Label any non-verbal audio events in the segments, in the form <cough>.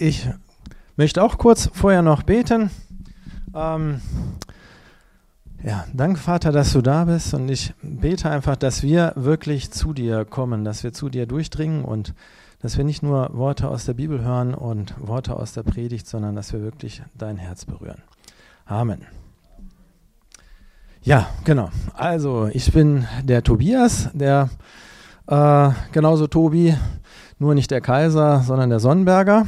ich möchte auch kurz vorher noch beten. Ähm, ja, danke Vater, dass du da bist und ich bete einfach, dass wir wirklich zu dir kommen, dass wir zu dir durchdringen und dass wir nicht nur Worte aus der Bibel hören und Worte aus der Predigt, sondern dass wir wirklich dein Herz berühren. Amen. Ja, genau. Also, ich bin der Tobias, der äh, genauso Tobi, nur nicht der Kaiser, sondern der Sonnenberger.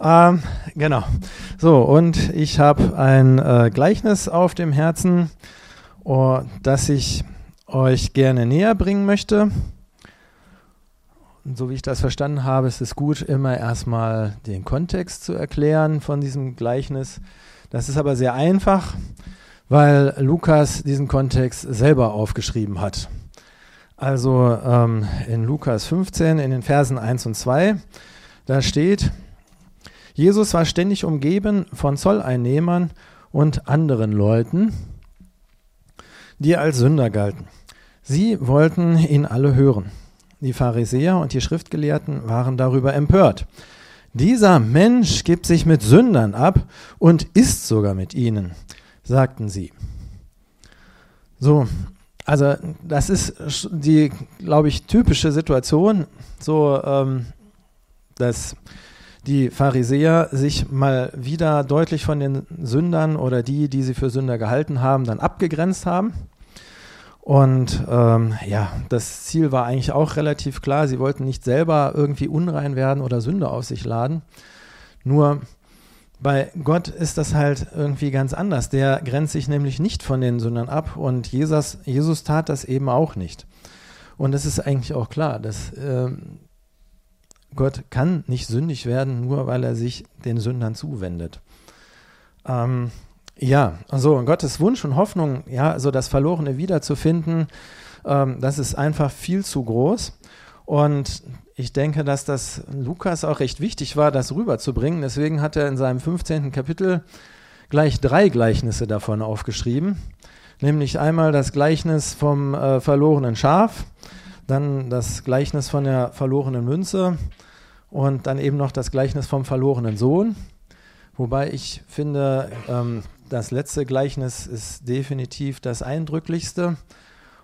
Ähm, genau. So, und ich habe ein äh, Gleichnis auf dem Herzen, oh, das ich euch gerne näher bringen möchte. Und so wie ich das verstanden habe, ist es gut, immer erstmal den Kontext zu erklären von diesem Gleichnis. Das ist aber sehr einfach, weil Lukas diesen Kontext selber aufgeschrieben hat. Also ähm, in Lukas 15, in den Versen 1 und 2, da steht, Jesus war ständig umgeben von Zolleinnehmern und anderen Leuten, die als Sünder galten. Sie wollten ihn alle hören. Die Pharisäer und die Schriftgelehrten waren darüber empört. Dieser Mensch gibt sich mit Sündern ab und isst sogar mit ihnen, sagten sie. So, also das ist die, glaube ich, typische Situation, so ähm, dass die Pharisäer sich mal wieder deutlich von den Sündern oder die, die sie für Sünder gehalten haben, dann abgegrenzt haben. Und ähm, ja, das Ziel war eigentlich auch relativ klar. Sie wollten nicht selber irgendwie unrein werden oder Sünde auf sich laden. Nur bei Gott ist das halt irgendwie ganz anders. Der grenzt sich nämlich nicht von den Sündern ab und Jesus, Jesus tat das eben auch nicht. Und es ist eigentlich auch klar, dass äh, Gott kann nicht sündig werden, nur weil er sich den Sündern zuwendet. Ähm, ja, also Gottes Wunsch und Hoffnung, ja, also das Verlorene wiederzufinden, ähm, das ist einfach viel zu groß. Und ich denke, dass das Lukas auch recht wichtig war, das rüberzubringen. Deswegen hat er in seinem 15. Kapitel gleich drei Gleichnisse davon aufgeschrieben. Nämlich einmal das Gleichnis vom äh, verlorenen Schaf, dann das Gleichnis von der verlorenen Münze und dann eben noch das Gleichnis vom verlorenen Sohn. Wobei ich finde, ähm, das letzte Gleichnis ist definitiv das eindrücklichste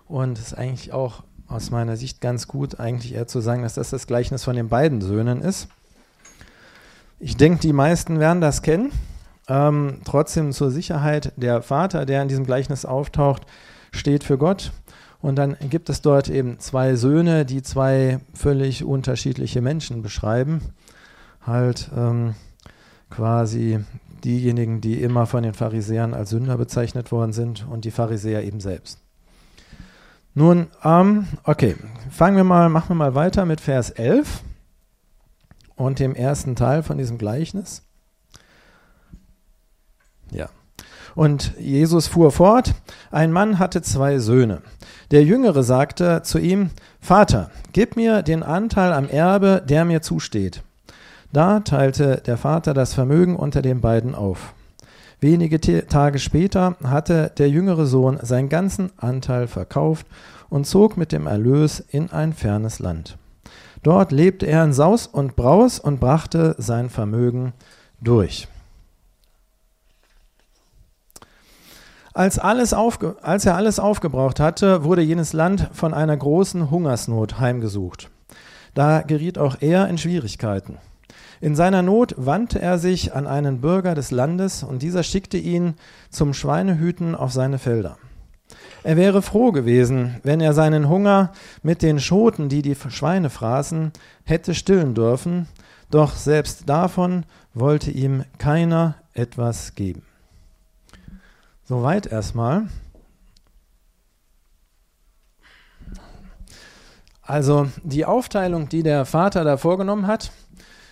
und ist eigentlich auch aus meiner Sicht ganz gut, eigentlich eher zu sagen, dass das das Gleichnis von den beiden Söhnen ist. Ich denke, die meisten werden das kennen. Ähm, trotzdem zur Sicherheit, der Vater, der in diesem Gleichnis auftaucht, steht für Gott und dann gibt es dort eben zwei Söhne, die zwei völlig unterschiedliche Menschen beschreiben. Halt ähm, quasi diejenigen, die immer von den Pharisäern als Sünder bezeichnet worden sind und die Pharisäer eben selbst. Nun, ähm, okay, fangen wir mal, machen wir mal weiter mit Vers 11 und dem ersten Teil von diesem Gleichnis. Ja. Und Jesus fuhr fort, ein Mann hatte zwei Söhne. Der Jüngere sagte zu ihm, Vater, gib mir den Anteil am Erbe, der mir zusteht. Da teilte der Vater das Vermögen unter den beiden auf. Wenige Tage später hatte der jüngere Sohn seinen ganzen Anteil verkauft und zog mit dem Erlös in ein fernes Land. Dort lebte er in Saus und Braus und brachte sein Vermögen durch. Als, alles aufge als er alles aufgebraucht hatte, wurde jenes Land von einer großen Hungersnot heimgesucht. Da geriet auch er in Schwierigkeiten. In seiner Not wandte er sich an einen Bürger des Landes, und dieser schickte ihn zum Schweinehüten auf seine Felder. Er wäre froh gewesen, wenn er seinen Hunger mit den Schoten, die die Schweine fraßen, hätte stillen dürfen, doch selbst davon wollte ihm keiner etwas geben. Soweit erstmal. Also die Aufteilung, die der Vater da vorgenommen hat,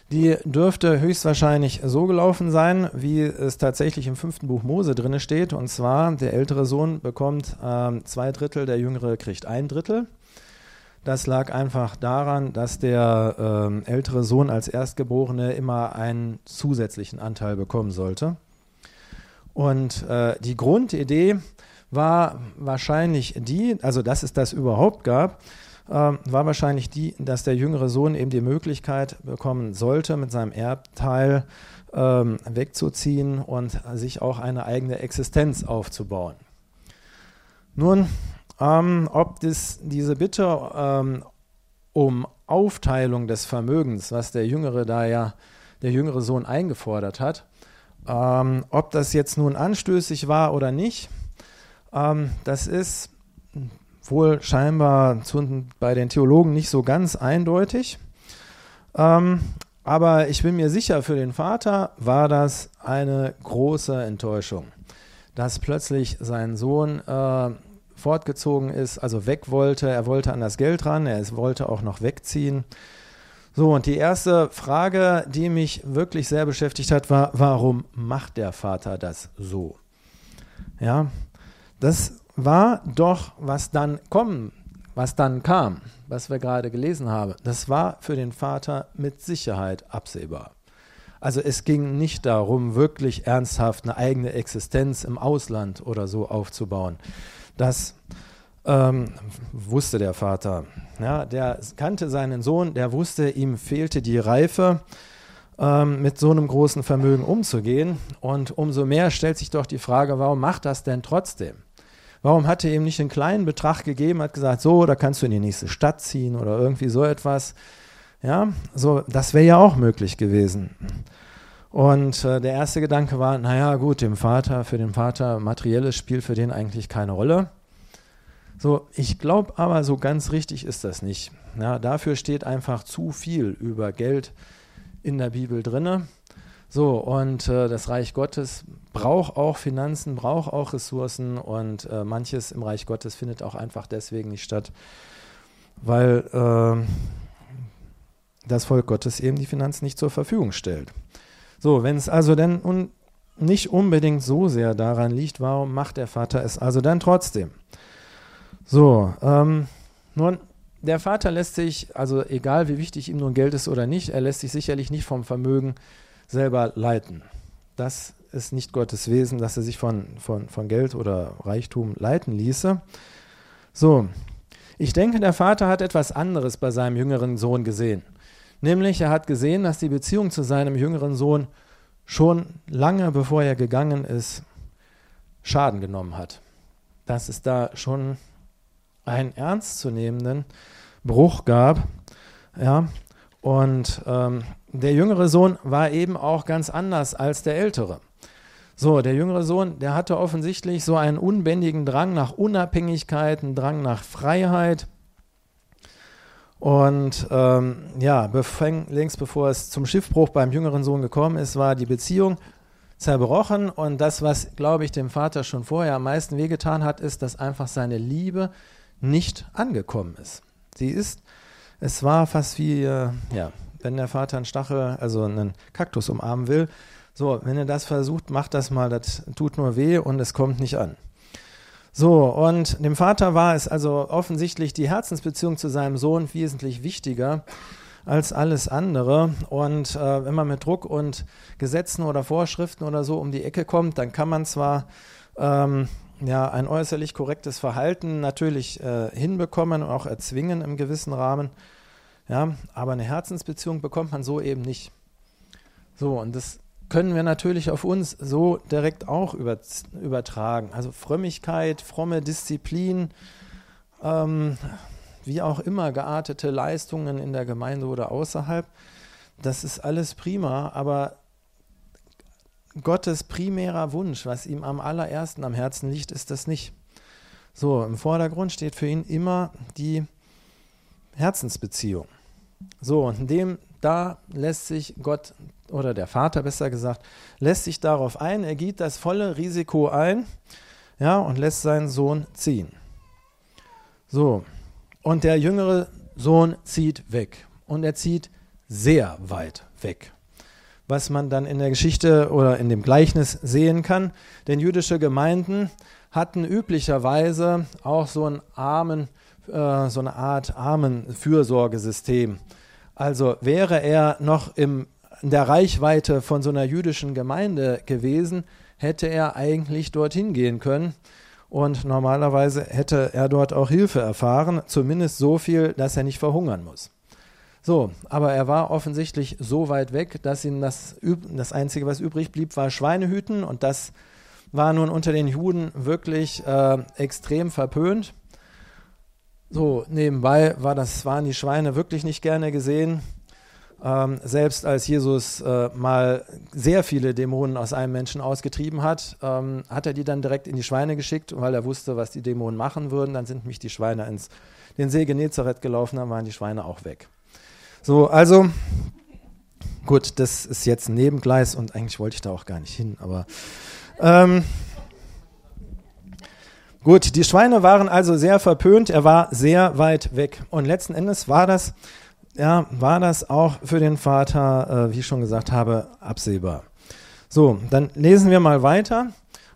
die dürfte höchstwahrscheinlich so gelaufen sein, wie es tatsächlich im fünften Buch Mose drin steht. Und zwar, der ältere Sohn bekommt äh, zwei Drittel, der jüngere kriegt ein Drittel. Das lag einfach daran, dass der äh, ältere Sohn als Erstgeborene immer einen zusätzlichen Anteil bekommen sollte. Und äh, die Grundidee war wahrscheinlich die, also dass es das überhaupt gab, äh, war wahrscheinlich die, dass der jüngere Sohn eben die Möglichkeit bekommen sollte, mit seinem Erbteil ähm, wegzuziehen und sich auch eine eigene Existenz aufzubauen. Nun, ähm, ob das, diese Bitte ähm, um Aufteilung des Vermögens, was der Jüngere da ja, der jüngere Sohn eingefordert hat, ähm, ob das jetzt nun anstößig war oder nicht, ähm, das ist wohl scheinbar zu, bei den Theologen nicht so ganz eindeutig. Ähm, aber ich bin mir sicher, für den Vater war das eine große Enttäuschung, dass plötzlich sein Sohn äh, fortgezogen ist, also weg wollte. Er wollte an das Geld ran, er wollte auch noch wegziehen. So, und die erste Frage, die mich wirklich sehr beschäftigt hat, war, warum macht der Vater das so? Ja, das war doch, was dann kommen, was dann kam, was wir gerade gelesen haben. Das war für den Vater mit Sicherheit absehbar. Also es ging nicht darum, wirklich ernsthaft eine eigene Existenz im Ausland oder so aufzubauen. Das ähm, wusste der Vater. Ja, der kannte seinen Sohn, der wusste, ihm fehlte die Reife, ähm, mit so einem großen Vermögen umzugehen. Und umso mehr stellt sich doch die Frage, warum macht das denn trotzdem? Warum hat er ihm nicht einen kleinen Betrag gegeben, hat gesagt, so, da kannst du in die nächste Stadt ziehen oder irgendwie so etwas. Ja, so, das wäre ja auch möglich gewesen. Und äh, der erste Gedanke war, naja, gut, dem Vater, für den Vater, materielles spielt für den eigentlich keine Rolle. So, ich glaube aber, so ganz richtig ist das nicht. Ja, dafür steht einfach zu viel über Geld in der Bibel drinne. So, und äh, das Reich Gottes braucht auch Finanzen, braucht auch Ressourcen und äh, manches im Reich Gottes findet auch einfach deswegen nicht statt, weil äh, das Volk Gottes eben die Finanzen nicht zur Verfügung stellt. So, wenn es also dann un nicht unbedingt so sehr daran liegt, warum macht der Vater es also dann trotzdem? So, ähm, nun, der Vater lässt sich, also egal wie wichtig ihm nun Geld ist oder nicht, er lässt sich sicherlich nicht vom Vermögen selber leiten. Das ist nicht Gottes Wesen, dass er sich von, von, von Geld oder Reichtum leiten ließe. So, ich denke, der Vater hat etwas anderes bei seinem jüngeren Sohn gesehen. Nämlich, er hat gesehen, dass die Beziehung zu seinem jüngeren Sohn schon lange bevor er gegangen ist, Schaden genommen hat. Dass es da schon einen ernstzunehmenden Bruch gab. Ja, und ähm, der jüngere Sohn war eben auch ganz anders als der ältere. So, der jüngere Sohn, der hatte offensichtlich so einen unbändigen Drang nach Unabhängigkeit, einen Drang nach Freiheit. Und ähm, ja, befäng, längst bevor es zum Schiffbruch beim jüngeren Sohn gekommen ist, war die Beziehung zerbrochen. Und das, was, glaube ich, dem Vater schon vorher am meisten wehgetan hat, ist, dass einfach seine Liebe nicht angekommen ist. Sie ist, es war fast wie, äh, ja, wenn der Vater einen Stachel, also einen Kaktus umarmen will. So, wenn er das versucht, macht das mal, das tut nur weh und es kommt nicht an. So, und dem Vater war es also offensichtlich die Herzensbeziehung zu seinem Sohn wesentlich wichtiger als alles andere. Und äh, wenn man mit Druck und Gesetzen oder Vorschriften oder so um die Ecke kommt, dann kann man zwar ähm, ja, ein äußerlich korrektes Verhalten natürlich äh, hinbekommen und auch erzwingen im gewissen Rahmen. Ja, aber eine Herzensbeziehung bekommt man so eben nicht. So, und das können wir natürlich auf uns so direkt auch über, übertragen. Also Frömmigkeit, fromme Disziplin, ähm, wie auch immer geartete Leistungen in der Gemeinde oder außerhalb, das ist alles prima, aber Gottes primärer Wunsch, was ihm am allerersten am Herzen liegt, ist das nicht. So, im Vordergrund steht für ihn immer die Herzensbeziehung. So, und in dem, da lässt sich Gott oder der Vater besser gesagt, lässt sich darauf ein, er geht das volle Risiko ein, ja, und lässt seinen Sohn ziehen. So, und der jüngere Sohn zieht weg und er zieht sehr weit weg. Was man dann in der Geschichte oder in dem Gleichnis sehen kann, denn jüdische Gemeinden hatten üblicherweise auch so, einen armen, äh, so eine Art Armenfürsorgesystem. Also wäre er noch im in der Reichweite von so einer jüdischen Gemeinde gewesen, hätte er eigentlich dorthin gehen können Und normalerweise hätte er dort auch Hilfe erfahren, zumindest so viel, dass er nicht verhungern muss. So, aber er war offensichtlich so weit weg, dass ihm das, das Einzige, was übrig blieb, war Schweinehüten. Und das war nun unter den Juden wirklich äh, extrem verpönt. So, nebenbei war das, waren die Schweine wirklich nicht gerne gesehen. Ähm, selbst als Jesus äh, mal sehr viele Dämonen aus einem Menschen ausgetrieben hat, ähm, hat er die dann direkt in die Schweine geschickt, weil er wusste, was die Dämonen machen würden. Dann sind mich die Schweine ins den See Genezareth gelaufen, dann waren die Schweine auch weg. So, also gut, das ist jetzt ein Nebengleis und eigentlich wollte ich da auch gar nicht hin, aber ähm, gut, die Schweine waren also sehr verpönt, er war sehr weit weg und letzten Endes war das ja, war das auch für den Vater, äh, wie ich schon gesagt habe, absehbar. So, dann lesen wir mal weiter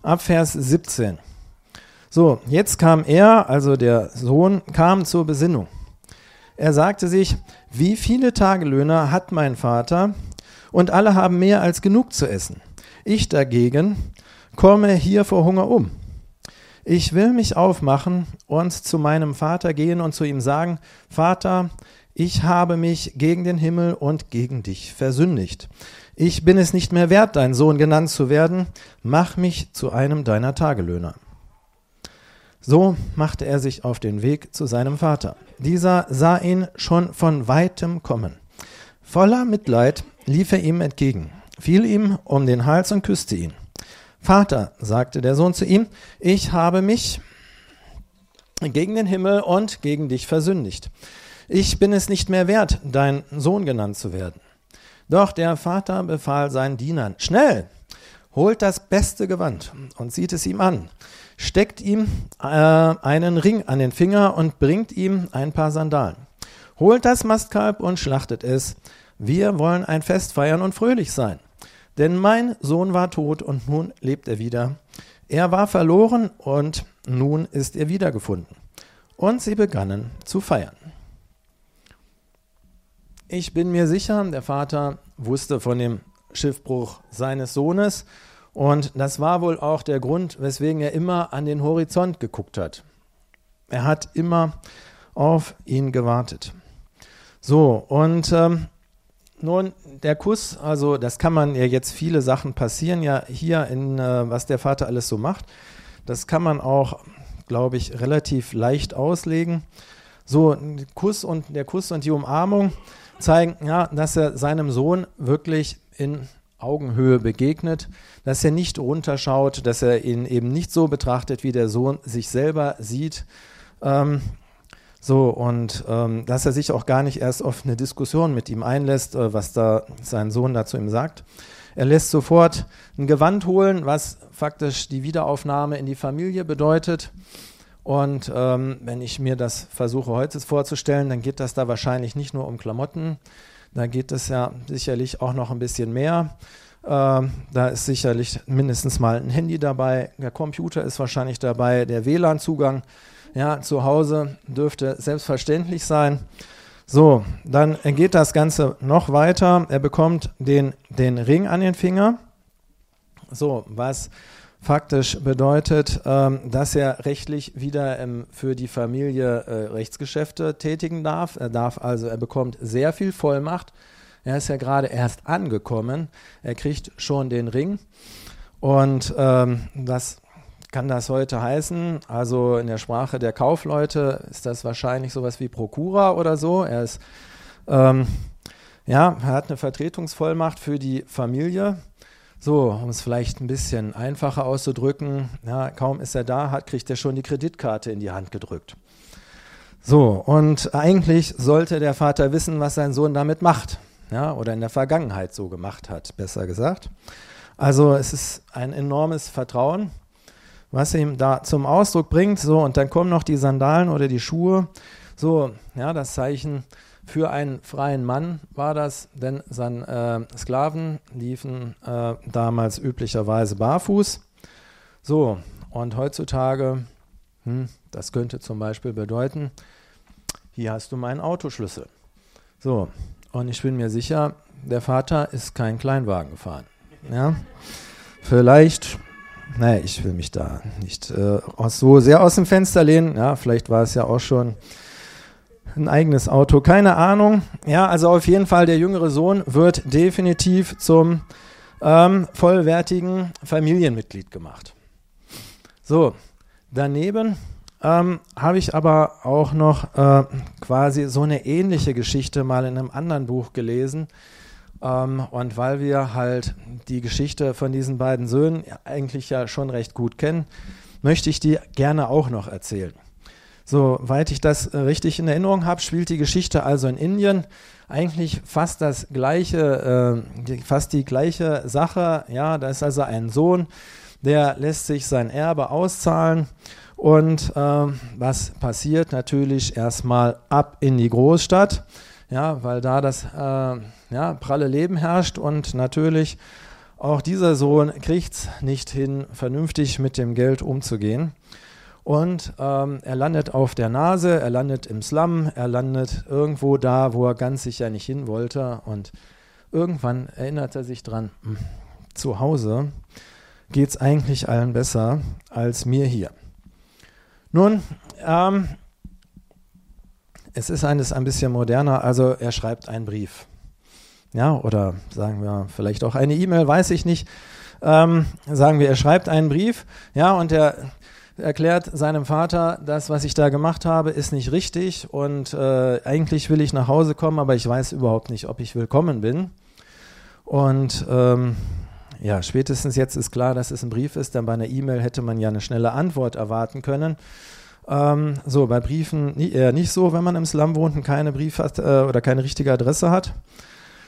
ab Vers 17. So, jetzt kam er, also der Sohn, kam zur Besinnung. Er sagte sich, wie viele Tagelöhner hat mein Vater und alle haben mehr als genug zu essen. Ich dagegen komme hier vor Hunger um. Ich will mich aufmachen und zu meinem Vater gehen und zu ihm sagen, Vater, ich habe mich gegen den Himmel und gegen dich versündigt. Ich bin es nicht mehr wert, dein Sohn genannt zu werden, mach mich zu einem deiner Tagelöhner. So machte er sich auf den Weg zu seinem Vater. Dieser sah ihn schon von weitem kommen. Voller Mitleid lief er ihm entgegen, fiel ihm um den Hals und küsste ihn. Vater, sagte der Sohn zu ihm, ich habe mich gegen den Himmel und gegen dich versündigt ich bin es nicht mehr wert, dein Sohn genannt zu werden. Doch der Vater befahl seinen Dienern, schnell, holt das beste Gewand und zieht es ihm an, steckt ihm äh, einen Ring an den Finger und bringt ihm ein paar Sandalen. Holt das Mastkalb und schlachtet es. Wir wollen ein Fest feiern und fröhlich sein. Denn mein Sohn war tot und nun lebt er wieder. Er war verloren und nun ist er wiedergefunden. Und sie begannen zu feiern. Ich bin mir sicher, der Vater wusste von dem Schiffbruch seines Sohnes und das war wohl auch der Grund, weswegen er immer an den Horizont geguckt hat. Er hat immer auf ihn gewartet. So, und ähm, nun, der Kuss, also das kann man ja jetzt, viele Sachen passieren ja hier in, äh, was der Vater alles so macht. Das kann man auch, glaube ich, relativ leicht auslegen. So, Kuss und der Kuss und die Umarmung, zeigen, ja, dass er seinem Sohn wirklich in Augenhöhe begegnet, dass er nicht runterschaut, dass er ihn eben nicht so betrachtet, wie der Sohn sich selber sieht. Ähm, so, und ähm, dass er sich auch gar nicht erst auf eine Diskussion mit ihm einlässt, äh, was da sein Sohn dazu ihm sagt. Er lässt sofort ein Gewand holen, was faktisch die Wiederaufnahme in die Familie bedeutet. Und ähm, wenn ich mir das versuche heute vorzustellen, dann geht das da wahrscheinlich nicht nur um Klamotten, da geht es ja sicherlich auch noch ein bisschen mehr. Ähm, da ist sicherlich mindestens mal ein Handy dabei, der Computer ist wahrscheinlich dabei, der WLAN-Zugang ja, zu Hause dürfte selbstverständlich sein. So, dann geht das Ganze noch weiter. Er bekommt den, den Ring an den Finger. So, was faktisch bedeutet, ähm, dass er rechtlich wieder ähm, für die Familie äh, Rechtsgeschäfte tätigen darf. Er darf also, er bekommt sehr viel Vollmacht. Er ist ja gerade erst angekommen. Er kriegt schon den Ring. Und ähm, was kann das heute heißen? Also in der Sprache der Kaufleute ist das wahrscheinlich sowas wie Prokura oder so. Er ist, ähm, ja, er hat eine Vertretungsvollmacht für die Familie. So, um es vielleicht ein bisschen einfacher auszudrücken, ja, kaum ist er da, hat, kriegt er schon die Kreditkarte in die Hand gedrückt. So, und eigentlich sollte der Vater wissen, was sein Sohn damit macht. Ja, oder in der Vergangenheit so gemacht hat, besser gesagt. Also es ist ein enormes Vertrauen, was ihm da zum Ausdruck bringt. So, und dann kommen noch die Sandalen oder die Schuhe. So, ja, das Zeichen für einen freien Mann war das, denn seine äh, Sklaven liefen äh, damals üblicherweise barfuß. So, und heutzutage, hm, das könnte zum Beispiel bedeuten, hier hast du meinen Autoschlüssel. So, und ich bin mir sicher, der Vater ist kein Kleinwagen gefahren. Ja? Vielleicht naja, ich will mich da nicht äh, so sehr aus dem Fenster lehnen. Ja, vielleicht war es ja auch schon ein eigenes Auto, keine Ahnung. Ja, also auf jeden Fall, der jüngere Sohn wird definitiv zum ähm, vollwertigen Familienmitglied gemacht. So, daneben ähm, habe ich aber auch noch äh, quasi so eine ähnliche Geschichte mal in einem anderen Buch gelesen. Ähm, und weil wir halt die Geschichte von diesen beiden Söhnen eigentlich ja schon recht gut kennen, möchte ich die gerne auch noch erzählen. Soweit ich das äh, richtig in Erinnerung habe, spielt die Geschichte also in Indien. Eigentlich fast das gleiche, äh, fast die gleiche Sache. Ja, da ist also ein Sohn, der lässt sich sein Erbe auszahlen. Und äh, was passiert? Natürlich erstmal ab in die Großstadt, ja, weil da das äh, ja, pralle Leben herrscht und natürlich auch dieser Sohn kriegt es nicht hin, vernünftig mit dem Geld umzugehen. Und ähm, er landet auf der Nase, er landet im Slum, er landet irgendwo da, wo er ganz sicher nicht hin wollte. Und irgendwann erinnert er sich dran, hm, zu Hause geht es eigentlich allen besser als mir hier. Nun, ähm, es ist eines ein bisschen moderner, also er schreibt einen Brief. Ja, oder sagen wir vielleicht auch eine E-Mail, weiß ich nicht. Ähm, sagen wir, er schreibt einen Brief, ja, und er erklärt seinem Vater, das, was ich da gemacht habe, ist nicht richtig und äh, eigentlich will ich nach Hause kommen, aber ich weiß überhaupt nicht, ob ich willkommen bin. Und ähm, ja, spätestens jetzt ist klar, dass es ein Brief ist, denn bei einer E-Mail hätte man ja eine schnelle Antwort erwarten können. Ähm, so, bei Briefen eher nicht so, wenn man im Slum wohnt und keine Brief hat, äh, oder keine richtige Adresse hat.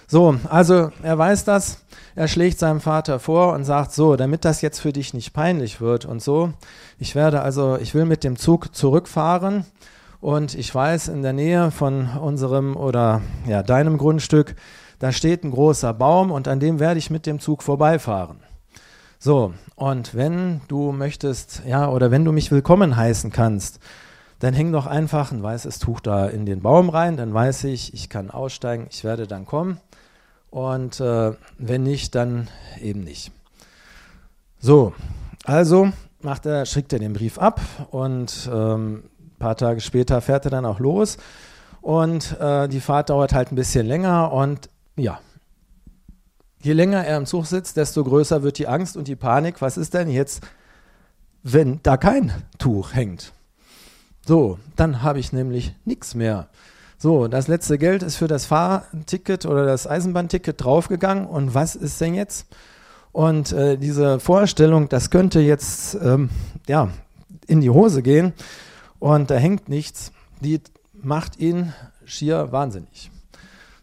So, also er weiß das, er schlägt seinem Vater vor und sagt so, damit das jetzt für dich nicht peinlich wird und so, ich werde also, ich will mit dem Zug zurückfahren und ich weiß, in der Nähe von unserem oder ja, deinem Grundstück, da steht ein großer Baum und an dem werde ich mit dem Zug vorbeifahren. So, und wenn du möchtest, ja, oder wenn du mich willkommen heißen kannst, dann häng doch einfach ein weißes Tuch da in den Baum rein, dann weiß ich, ich kann aussteigen, ich werde dann kommen. Und äh, wenn nicht, dann eben nicht. So, also macht er, schickt er den Brief ab und ähm, ein paar Tage später fährt er dann auch los. Und äh, die Fahrt dauert halt ein bisschen länger und ja, je länger er im Zug sitzt, desto größer wird die Angst und die Panik. Was ist denn jetzt, wenn da kein Tuch hängt? So, dann habe ich nämlich nichts mehr. So, das letzte Geld ist für das Fahrticket oder das Eisenbahnticket draufgegangen. Und was ist denn jetzt? Und äh, diese Vorstellung, das könnte jetzt ähm, ja, in die Hose gehen und da hängt nichts, die macht ihn schier wahnsinnig.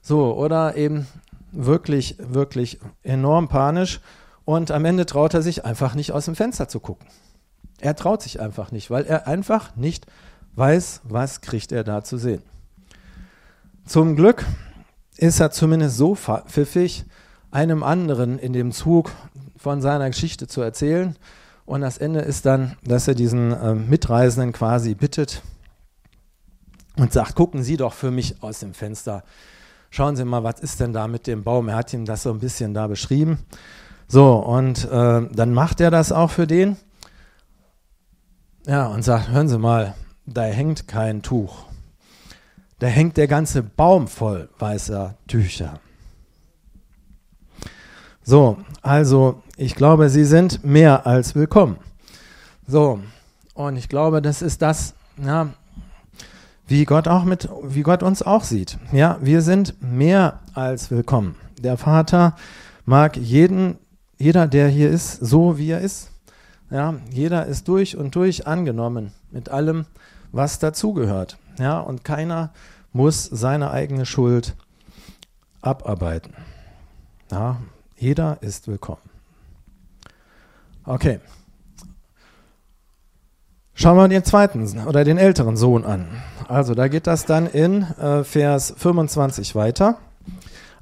So, oder eben wirklich, wirklich enorm panisch und am Ende traut er sich einfach nicht aus dem Fenster zu gucken. Er traut sich einfach nicht, weil er einfach nicht weiß, was kriegt er da zu sehen. Zum Glück ist er zumindest so pfiffig, einem anderen in dem Zug von seiner Geschichte zu erzählen. Und das Ende ist dann, dass er diesen äh, Mitreisenden quasi bittet und sagt, gucken Sie doch für mich aus dem Fenster. Schauen Sie mal, was ist denn da mit dem Baum? Er hat ihm das so ein bisschen da beschrieben. So, und äh, dann macht er das auch für den. Ja, und sagt, hören Sie mal, da hängt kein Tuch. Da hängt der ganze Baum voll weißer Tücher. So, also ich glaube, Sie sind mehr als willkommen. So, und ich glaube, das ist das, ja, wie Gott auch mit, wie Gott uns auch sieht. Ja, wir sind mehr als willkommen. Der Vater mag jeden, jeder, der hier ist, so wie er ist. Ja, jeder ist durch und durch angenommen mit allem, was dazugehört. Ja, und keiner muss seine eigene Schuld abarbeiten. Ja, jeder ist willkommen. Okay. Schauen wir den zweiten oder den älteren Sohn an. Also, da geht das dann in äh, Vers 25 weiter.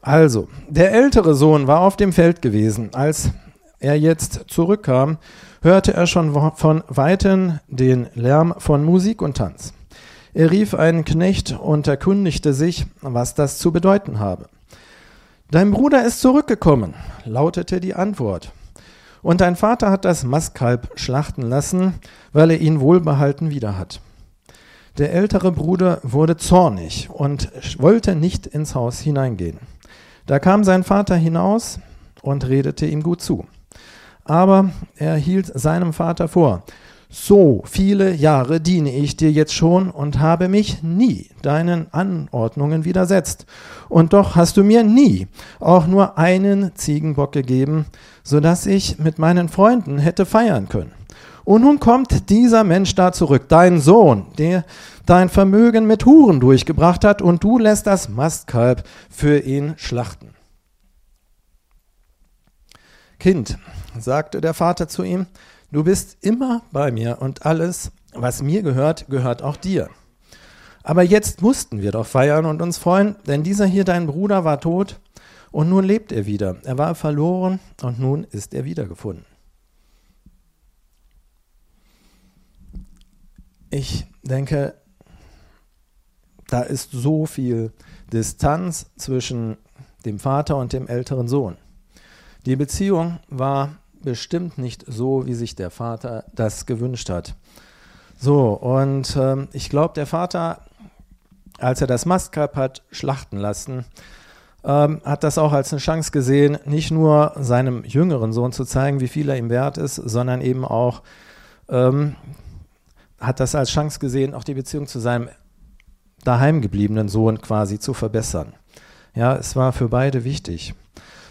Also, der ältere Sohn war auf dem Feld gewesen. Als er jetzt zurückkam, hörte er schon von weitem den Lärm von Musik und Tanz. Er rief einen Knecht und erkundigte sich, was das zu bedeuten habe. Dein Bruder ist zurückgekommen, lautete die Antwort. Und dein Vater hat das Mastkalb schlachten lassen, weil er ihn wohlbehalten wieder hat. Der ältere Bruder wurde zornig und wollte nicht ins Haus hineingehen. Da kam sein Vater hinaus und redete ihm gut zu. Aber er hielt seinem Vater vor, so viele Jahre diene ich dir jetzt schon und habe mich nie deinen Anordnungen widersetzt. Und doch hast du mir nie auch nur einen Ziegenbock gegeben, so dass ich mit meinen Freunden hätte feiern können. Und nun kommt dieser Mensch da zurück, dein Sohn, der dein Vermögen mit Huren durchgebracht hat, und du lässt das Mastkalb für ihn schlachten. Kind, sagte der Vater zu ihm, Du bist immer bei mir und alles, was mir gehört, gehört auch dir. Aber jetzt mussten wir doch feiern und uns freuen, denn dieser hier, dein Bruder, war tot und nun lebt er wieder. Er war verloren und nun ist er wiedergefunden. Ich denke, da ist so viel Distanz zwischen dem Vater und dem älteren Sohn. Die Beziehung war bestimmt nicht so, wie sich der Vater das gewünscht hat. So, und ähm, ich glaube, der Vater, als er das Mastkalb hat schlachten lassen, ähm, hat das auch als eine Chance gesehen, nicht nur seinem jüngeren Sohn zu zeigen, wie viel er ihm wert ist, sondern eben auch ähm, hat das als Chance gesehen, auch die Beziehung zu seinem daheim gebliebenen Sohn quasi zu verbessern. Ja, es war für beide wichtig.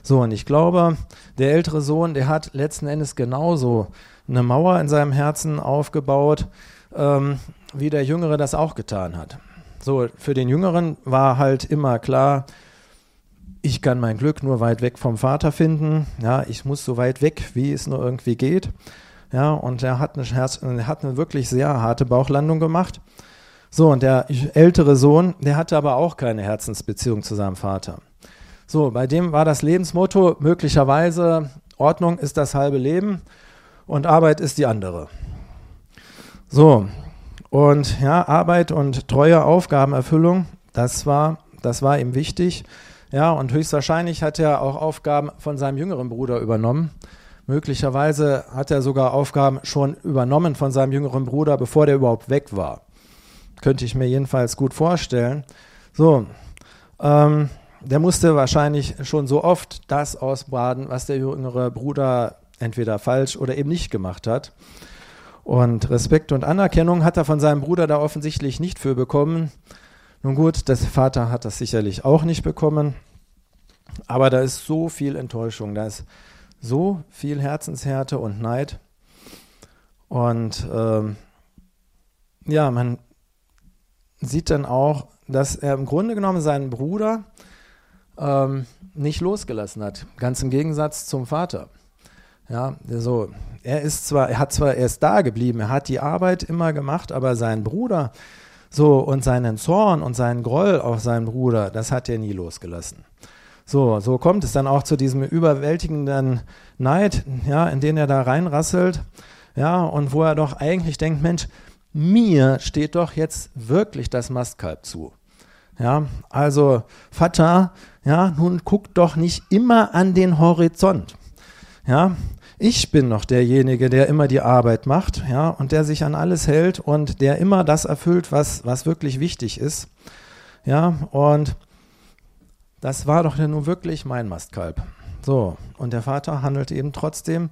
So, und ich glaube, der ältere Sohn, der hat letzten Endes genauso eine Mauer in seinem Herzen aufgebaut, ähm, wie der Jüngere das auch getan hat. So, für den Jüngeren war halt immer klar, ich kann mein Glück nur weit weg vom Vater finden. Ja, ich muss so weit weg, wie es nur irgendwie geht. Ja, und er hat eine, er hat eine wirklich sehr harte Bauchlandung gemacht. So, und der ältere Sohn, der hatte aber auch keine Herzensbeziehung zu seinem Vater. So, bei dem war das Lebensmotto möglicherweise, Ordnung ist das halbe Leben und Arbeit ist die andere. So, und ja, Arbeit und treue Aufgabenerfüllung, das war, das war ihm wichtig. Ja, und höchstwahrscheinlich hat er auch Aufgaben von seinem jüngeren Bruder übernommen. Möglicherweise hat er sogar Aufgaben schon übernommen von seinem jüngeren Bruder, bevor der überhaupt weg war. Könnte ich mir jedenfalls gut vorstellen. So, ähm, der musste wahrscheinlich schon so oft das ausbaden, was der jüngere Bruder entweder falsch oder eben nicht gemacht hat. Und Respekt und Anerkennung hat er von seinem Bruder da offensichtlich nicht für bekommen. Nun gut, der Vater hat das sicherlich auch nicht bekommen. Aber da ist so viel Enttäuschung, da ist so viel Herzenshärte und Neid. Und ähm, ja, man sieht dann auch, dass er im Grunde genommen seinen Bruder ähm, nicht losgelassen hat. Ganz im Gegensatz zum Vater. Ja, so, er ist zwar, er hat zwar, er ist da geblieben, er hat die Arbeit immer gemacht, aber sein Bruder, so, und seinen Zorn und seinen Groll auf seinen Bruder, das hat er nie losgelassen. So, so kommt es dann auch zu diesem überwältigenden Neid, ja, in den er da reinrasselt, ja, und wo er doch eigentlich denkt, Mensch, mir steht doch jetzt wirklich das Mastkalb zu. Ja, also Vater, ja, nun guck doch nicht immer an den Horizont. Ja, ich bin noch derjenige, der immer die Arbeit macht, ja, und der sich an alles hält und der immer das erfüllt, was, was wirklich wichtig ist. Ja, und das war doch nun wirklich mein Mastkalb. So, und der Vater handelt eben trotzdem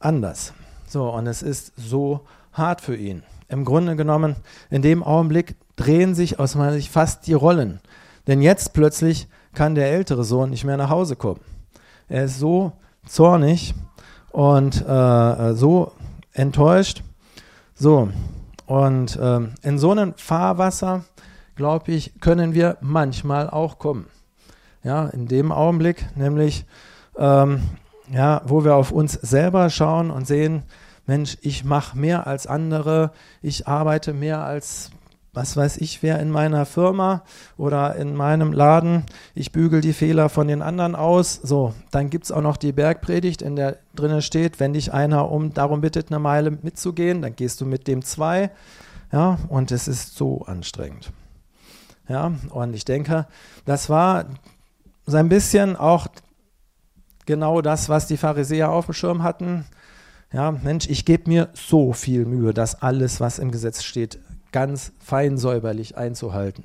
anders. So, und es ist so hart für ihn. Im Grunde genommen, in dem Augenblick drehen sich aus meiner Sicht fast die Rollen. Denn jetzt plötzlich kann der ältere Sohn nicht mehr nach Hause kommen. Er ist so zornig und äh, so enttäuscht. So, und äh, in so einem Fahrwasser, glaube ich, können wir manchmal auch kommen. Ja, in dem Augenblick, nämlich, ähm, ja, wo wir auf uns selber schauen und sehen, Mensch, ich mache mehr als andere, ich arbeite mehr als was weiß ich, wer in meiner Firma oder in meinem Laden, ich bügel die Fehler von den anderen aus. So, dann gibt es auch noch die Bergpredigt, in der drinnen steht, wenn dich einer um darum bittet, eine Meile mitzugehen, dann gehst du mit dem zwei. Ja, und es ist so anstrengend. Ja, und ich denke, das war so ein bisschen auch genau das, was die Pharisäer auf dem Schirm hatten. Ja, Mensch, ich gebe mir so viel Mühe, dass alles, was im Gesetz steht, ganz fein säuberlich einzuhalten.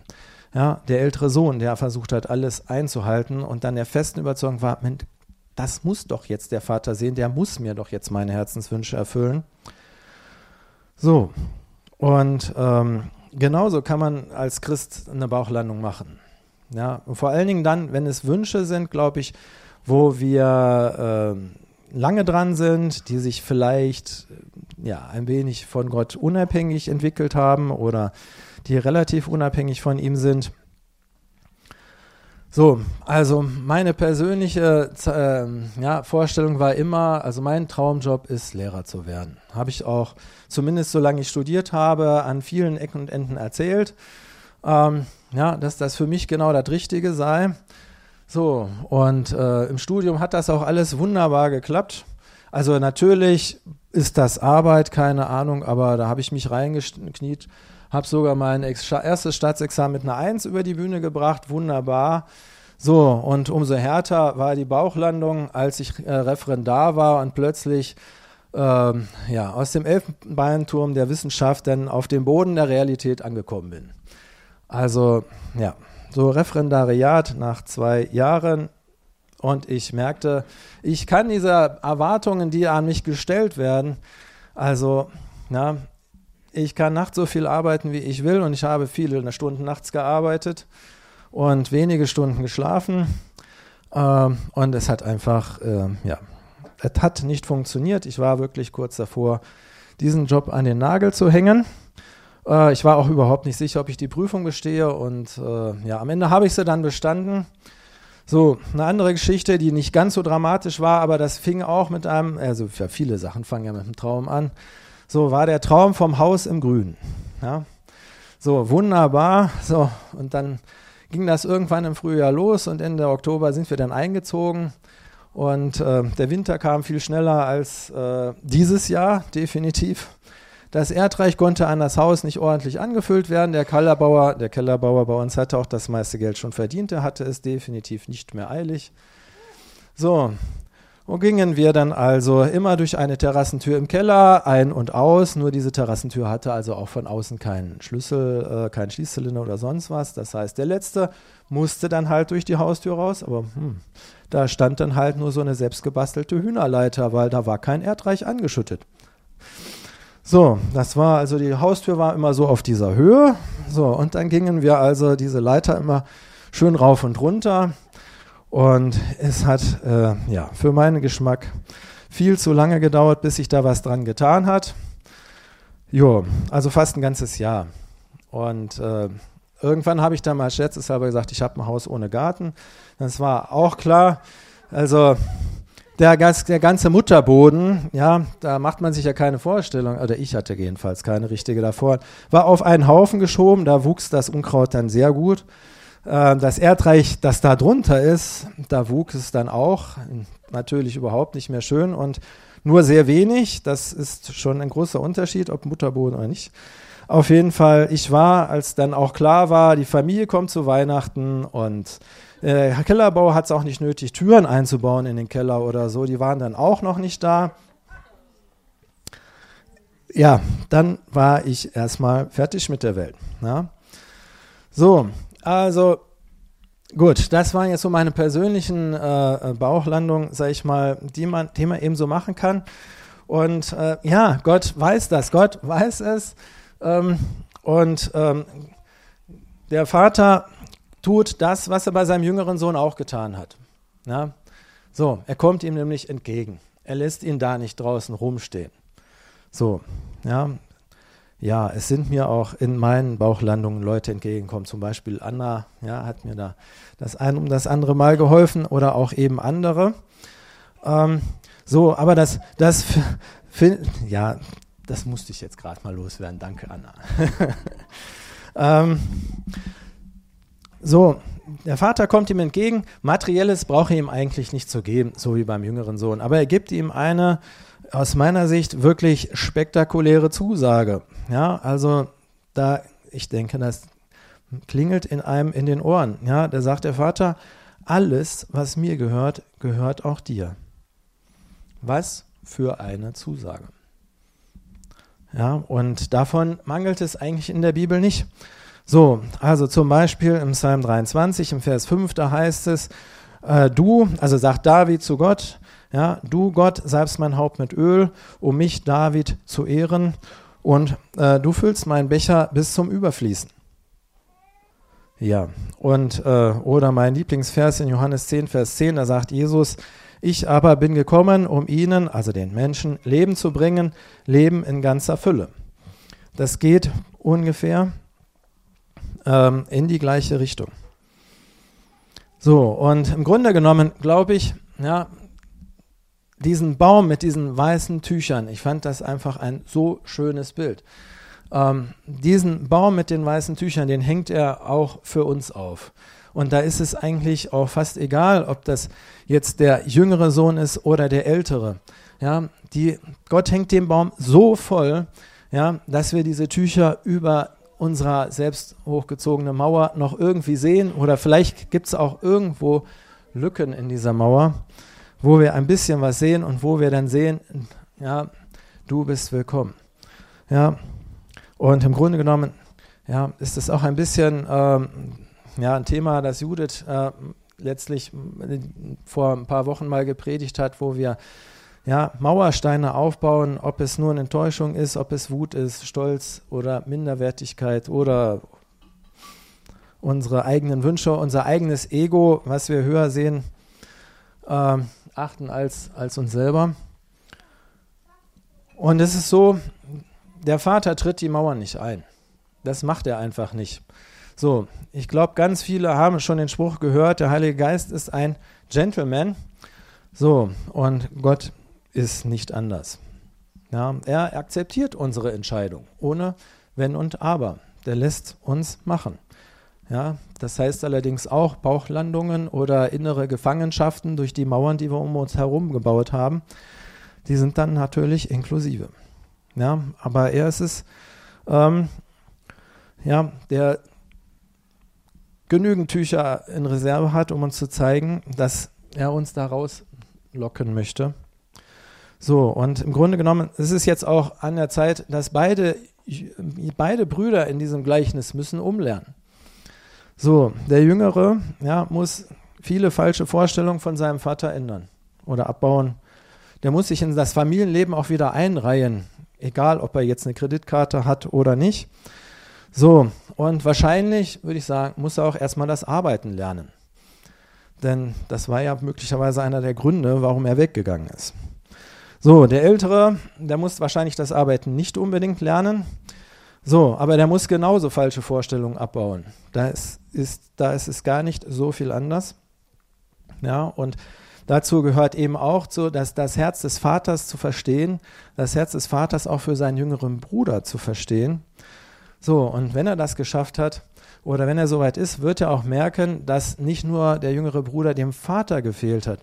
Ja, der ältere Sohn, der versucht hat, alles einzuhalten und dann der festen Überzeugung war, das muss doch jetzt der Vater sehen, der muss mir doch jetzt meine Herzenswünsche erfüllen. So, und ähm, genauso kann man als Christ eine Bauchlandung machen. Ja, und vor allen Dingen dann, wenn es Wünsche sind, glaube ich, wo wir äh, lange dran sind, die sich vielleicht ja, ein wenig von Gott unabhängig entwickelt haben oder die relativ unabhängig von ihm sind. So, also meine persönliche äh, ja, Vorstellung war immer, also mein Traumjob ist Lehrer zu werden. Habe ich auch, zumindest solange ich studiert habe, an vielen Ecken und Enden erzählt, ähm, ja, dass das für mich genau das Richtige sei. So, und äh, im Studium hat das auch alles wunderbar geklappt. Also natürlich ist das Arbeit, keine Ahnung, aber da habe ich mich reingekniet habe sogar mein erstes Staatsexamen mit einer Eins über die Bühne gebracht, wunderbar. So, und umso härter war die Bauchlandung, als ich äh, Referendar war und plötzlich ähm, ja, aus dem Elfenbeinturm der Wissenschaft dann auf dem Boden der Realität angekommen bin. Also, ja, so Referendariat nach zwei Jahren und ich merkte, ich kann diese Erwartungen, die an mich gestellt werden, also, na, ich kann nachts so viel arbeiten, wie ich will und ich habe viele Stunden nachts gearbeitet und wenige Stunden geschlafen äh, und es hat einfach, äh, ja, es hat nicht funktioniert. Ich war wirklich kurz davor, diesen Job an den Nagel zu hängen. Äh, ich war auch überhaupt nicht sicher, ob ich die Prüfung bestehe und äh, ja, am Ende habe ich sie dann bestanden. So, eine andere Geschichte, die nicht ganz so dramatisch war, aber das fing auch mit einem, also ja, viele Sachen fangen ja mit einem Traum an. So war der Traum vom Haus im Grün. Ja. So, wunderbar. So, und dann ging das irgendwann im Frühjahr los und Ende Oktober sind wir dann eingezogen. Und äh, der Winter kam viel schneller als äh, dieses Jahr, definitiv. Das Erdreich konnte an das Haus nicht ordentlich angefüllt werden. Der Kellerbauer, der Kellerbauer bei uns hatte auch das meiste Geld schon verdient. Er hatte es definitiv nicht mehr eilig. So, wo gingen wir dann also immer durch eine Terrassentür im Keller ein und aus. Nur diese Terrassentür hatte also auch von außen keinen Schlüssel, äh, keinen Schließzylinder oder sonst was. Das heißt, der letzte musste dann halt durch die Haustür raus. Aber hm, da stand dann halt nur so eine selbstgebastelte Hühnerleiter, weil da war kein Erdreich angeschüttet. So, das war also die Haustür war immer so auf dieser Höhe. So, und dann gingen wir also diese Leiter immer schön rauf und runter. Und es hat äh, ja, für meinen Geschmack viel zu lange gedauert, bis sich da was dran getan hat. Jo, also fast ein ganzes Jahr. Und äh, irgendwann habe ich dann mal scherzeshalber gesagt, ich habe ein Haus ohne Garten. Das war auch klar. Also der, der ganze Mutterboden, ja, da macht man sich ja keine Vorstellung, oder ich hatte jedenfalls keine richtige davor, war auf einen Haufen geschoben, da wuchs das Unkraut dann sehr gut. Äh, das Erdreich, das da drunter ist, da wuchs es dann auch, natürlich überhaupt nicht mehr schön und nur sehr wenig. Das ist schon ein großer Unterschied, ob Mutterboden oder nicht. Auf jeden Fall, ich war, als dann auch klar war, die Familie kommt zu Weihnachten und äh, Kellerbau hat es auch nicht nötig, Türen einzubauen in den Keller oder so. Die waren dann auch noch nicht da. Ja, dann war ich erstmal fertig mit der Welt. Ja. So, also gut, das waren jetzt so meine persönlichen äh, Bauchlandungen, sag ich mal, die man, die man eben so machen kann. Und äh, ja, Gott weiß das, Gott weiß es. Ähm, und ähm, der Vater tut das, was er bei seinem jüngeren Sohn auch getan hat. Ja? So, er kommt ihm nämlich entgegen. Er lässt ihn da nicht draußen rumstehen. So, ja, ja, es sind mir auch in meinen Bauchlandungen Leute entgegengekommen. Zum Beispiel Anna, ja, hat mir da das ein um das andere Mal geholfen oder auch eben andere. Ähm, so, aber das, das, ja, das musste ich jetzt gerade mal loswerden. Danke, Anna. <laughs> ähm, so, der Vater kommt ihm entgegen. Materielles brauche ihm eigentlich nicht zu geben, so wie beim jüngeren Sohn. Aber er gibt ihm eine aus meiner Sicht wirklich spektakuläre Zusage. Ja, also da, ich denke, das klingelt in einem in den Ohren. Ja, da sagt der Vater, alles, was mir gehört, gehört auch dir. Was für eine Zusage. Ja, und davon mangelt es eigentlich in der Bibel nicht. So, also zum Beispiel im Psalm 23, im Vers 5, da heißt es, äh, du, also sagt David zu Gott, ja, du Gott salbst mein Haupt mit Öl, um mich David zu ehren, und äh, du füllst meinen Becher bis zum Überfließen. Ja, und äh, oder mein Lieblingsvers in Johannes 10, Vers 10, da sagt Jesus, ich aber bin gekommen, um ihnen, also den Menschen, Leben zu bringen, Leben in ganzer Fülle. Das geht ungefähr ähm, in die gleiche Richtung. So, und im Grunde genommen glaube ich, ja, diesen Baum mit diesen weißen Tüchern, ich fand das einfach ein so schönes Bild. Ähm, diesen Baum mit den weißen Tüchern, den hängt er auch für uns auf. Und da ist es eigentlich auch fast egal, ob das jetzt der jüngere Sohn ist oder der ältere. Ja, die, Gott hängt den Baum so voll, ja, dass wir diese Tücher über unserer selbst hochgezogenen Mauer noch irgendwie sehen. Oder vielleicht gibt es auch irgendwo Lücken in dieser Mauer, wo wir ein bisschen was sehen und wo wir dann sehen, ja, du bist willkommen. Ja, und im Grunde genommen ja, ist es auch ein bisschen ähm, ja, ein Thema, das Judith äh, letztlich äh, vor ein paar Wochen mal gepredigt hat, wo wir ja, Mauersteine aufbauen, ob es nur eine Enttäuschung ist, ob es Wut ist, Stolz oder Minderwertigkeit oder unsere eigenen Wünsche, unser eigenes Ego, was wir höher sehen, äh, achten als, als uns selber. Und es ist so, der Vater tritt die Mauer nicht ein. Das macht er einfach nicht. So, ich glaube, ganz viele haben schon den Spruch gehört, der Heilige Geist ist ein Gentleman. So, und Gott ist nicht anders. Ja, er akzeptiert unsere Entscheidung, ohne Wenn und Aber. Der lässt uns machen. Ja, das heißt allerdings auch Bauchlandungen oder innere Gefangenschaften durch die Mauern, die wir um uns herum gebaut haben, die sind dann natürlich inklusive. Ja, aber er ist es, ähm, ja, der genügend Tücher in Reserve hat, um uns zu zeigen, dass er uns daraus locken möchte. So, und im Grunde genommen ist es jetzt auch an der Zeit, dass beide, beide Brüder in diesem Gleichnis müssen umlernen. So, der Jüngere ja, muss viele falsche Vorstellungen von seinem Vater ändern oder abbauen. Der muss sich in das Familienleben auch wieder einreihen, egal ob er jetzt eine Kreditkarte hat oder nicht. So, und wahrscheinlich, würde ich sagen, muss er auch erstmal das Arbeiten lernen. Denn das war ja möglicherweise einer der Gründe, warum er weggegangen ist. So, der Ältere, der muss wahrscheinlich das Arbeiten nicht unbedingt lernen. So, aber der muss genauso falsche Vorstellungen abbauen. Da ist, ist, da ist es gar nicht so viel anders. Ja, und dazu gehört eben auch so, dass das Herz des Vaters zu verstehen, das Herz des Vaters auch für seinen jüngeren Bruder zu verstehen. So, und wenn er das geschafft hat, oder wenn er soweit ist, wird er auch merken, dass nicht nur der jüngere Bruder dem Vater gefehlt hat,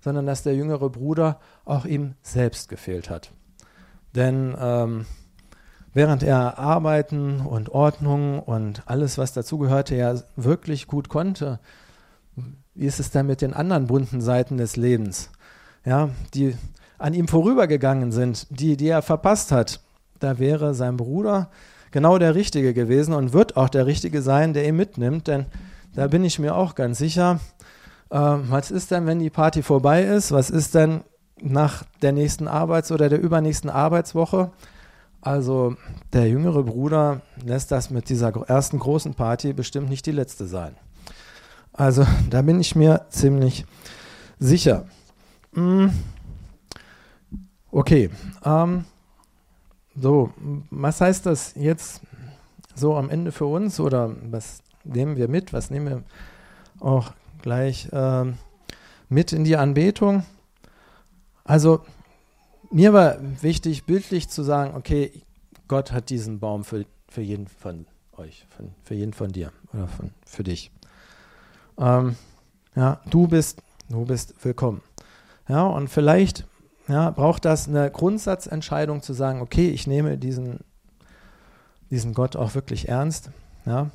sondern dass der jüngere Bruder auch ihm selbst gefehlt hat. Denn ähm, während er Arbeiten und Ordnung und alles, was dazugehörte, ja wirklich gut konnte, wie ist es dann mit den anderen bunten Seiten des Lebens, ja, die an ihm vorübergegangen sind, die, die er verpasst hat? Da wäre sein Bruder genau der Richtige gewesen und wird auch der Richtige sein, der ihn mitnimmt, denn da bin ich mir auch ganz sicher. Äh, was ist denn, wenn die Party vorbei ist? Was ist denn nach der nächsten Arbeits- oder der übernächsten Arbeitswoche? Also der jüngere Bruder lässt das mit dieser ersten großen Party bestimmt nicht die letzte sein. Also da bin ich mir ziemlich sicher. Hm. Okay. Ähm, so, was heißt das jetzt so am Ende für uns oder was nehmen wir mit? Was nehmen wir auch gleich ähm, mit in die Anbetung? Also mir war wichtig, bildlich zu sagen, okay, Gott hat diesen Baum für, für jeden von euch, für, für jeden von dir oder von, für dich. Ähm, ja, du bist, du bist willkommen. Ja, und vielleicht ja, braucht das eine Grundsatzentscheidung zu sagen, okay, ich nehme diesen, diesen Gott auch wirklich ernst. Ja.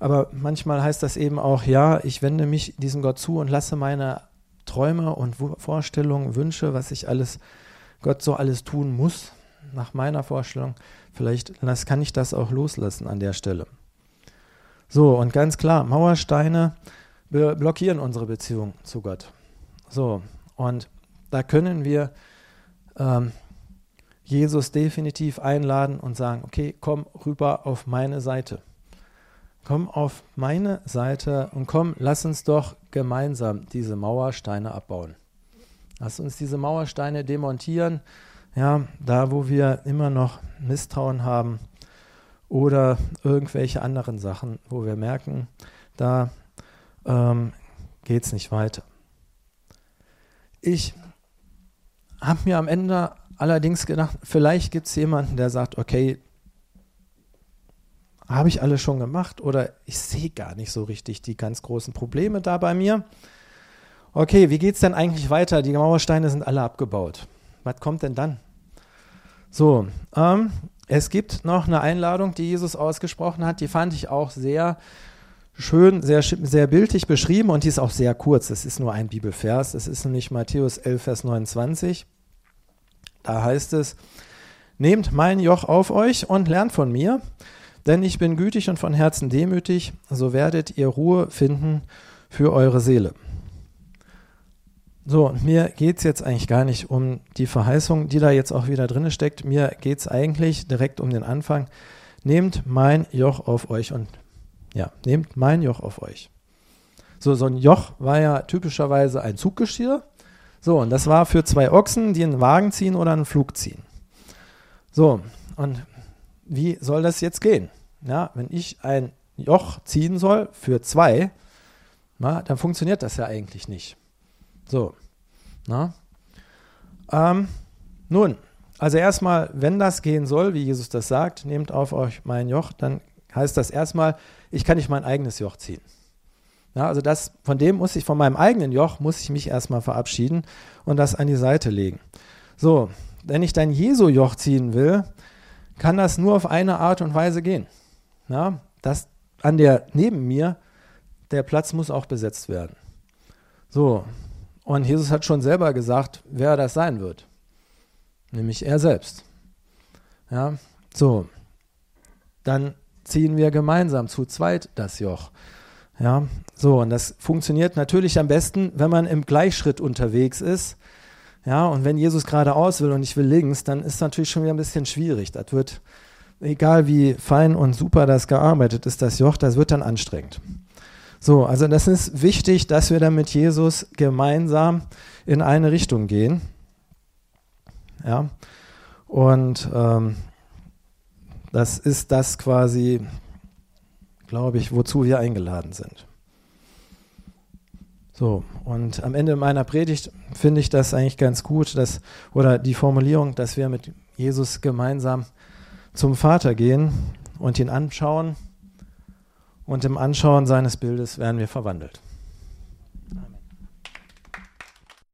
Aber manchmal heißt das eben auch, ja, ich wende mich diesem Gott zu und lasse meine Träume und Vorstellungen, Wünsche, was ich alles, Gott so alles tun muss, nach meiner Vorstellung, vielleicht kann ich das auch loslassen an der Stelle. So, und ganz klar, Mauersteine blockieren unsere Beziehung zu Gott. So, und da können wir ähm, Jesus definitiv einladen und sagen, okay, komm rüber auf meine Seite. Komm auf meine Seite und komm, lass uns doch gemeinsam diese Mauersteine abbauen. Lass uns diese Mauersteine demontieren, ja, da wo wir immer noch Misstrauen haben oder irgendwelche anderen Sachen, wo wir merken, da ähm, geht es nicht weiter. Ich habe mir am Ende allerdings gedacht, vielleicht gibt es jemanden, der sagt, okay, habe ich alles schon gemacht oder ich sehe gar nicht so richtig die ganz großen Probleme da bei mir. Okay, wie geht es denn eigentlich weiter? Die Mauersteine sind alle abgebaut. Was kommt denn dann? So, ähm, es gibt noch eine Einladung, die Jesus ausgesprochen hat, die fand ich auch sehr schön, sehr, sehr bildlich beschrieben und die ist auch sehr kurz. Es ist nur ein Bibelvers, es ist nämlich Matthäus 11, Vers 29. Da heißt es, Nehmt mein Joch auf euch und lernt von mir, denn ich bin gütig und von Herzen demütig, so werdet ihr Ruhe finden für eure Seele. So, mir geht es jetzt eigentlich gar nicht um die Verheißung, die da jetzt auch wieder drin steckt. Mir geht es eigentlich direkt um den Anfang. Nehmt mein Joch auf euch und ja, nehmt mein Joch auf euch. So, so ein Joch war ja typischerweise ein Zuggeschirr. So, und das war für zwei Ochsen, die einen Wagen ziehen oder einen Flug ziehen. So, und wie soll das jetzt gehen? Ja, wenn ich ein Joch ziehen soll für zwei, na, dann funktioniert das ja eigentlich nicht. So. Na? Ähm, nun, also erstmal, wenn das gehen soll, wie Jesus das sagt, nehmt auf euch mein Joch, dann heißt das erstmal, ich kann nicht mein eigenes Joch ziehen. Ja, also das, von dem muss ich, von meinem eigenen Joch muss ich mich erstmal verabschieden und das an die Seite legen. So, wenn ich dein Jesu-Joch ziehen will, kann das nur auf eine Art und Weise gehen. Ja, das an der neben mir, der Platz muss auch besetzt werden. So, und Jesus hat schon selber gesagt, wer das sein wird. Nämlich er selbst. Ja, so. Dann ziehen wir gemeinsam zu zweit das Joch. Ja, so. Und das funktioniert natürlich am besten, wenn man im Gleichschritt unterwegs ist ja, und wenn Jesus geradeaus will und ich will links, dann ist natürlich schon wieder ein bisschen schwierig. Das wird, egal wie fein und super das gearbeitet ist, das Joch, das wird dann anstrengend. So, also das ist wichtig, dass wir dann mit Jesus gemeinsam in eine Richtung gehen. Ja, und ähm, das ist das quasi, glaube ich, wozu wir eingeladen sind. So, und am Ende meiner Predigt finde ich das eigentlich ganz gut, dass, oder die Formulierung, dass wir mit Jesus gemeinsam zum Vater gehen und ihn anschauen und im Anschauen seines Bildes werden wir verwandelt.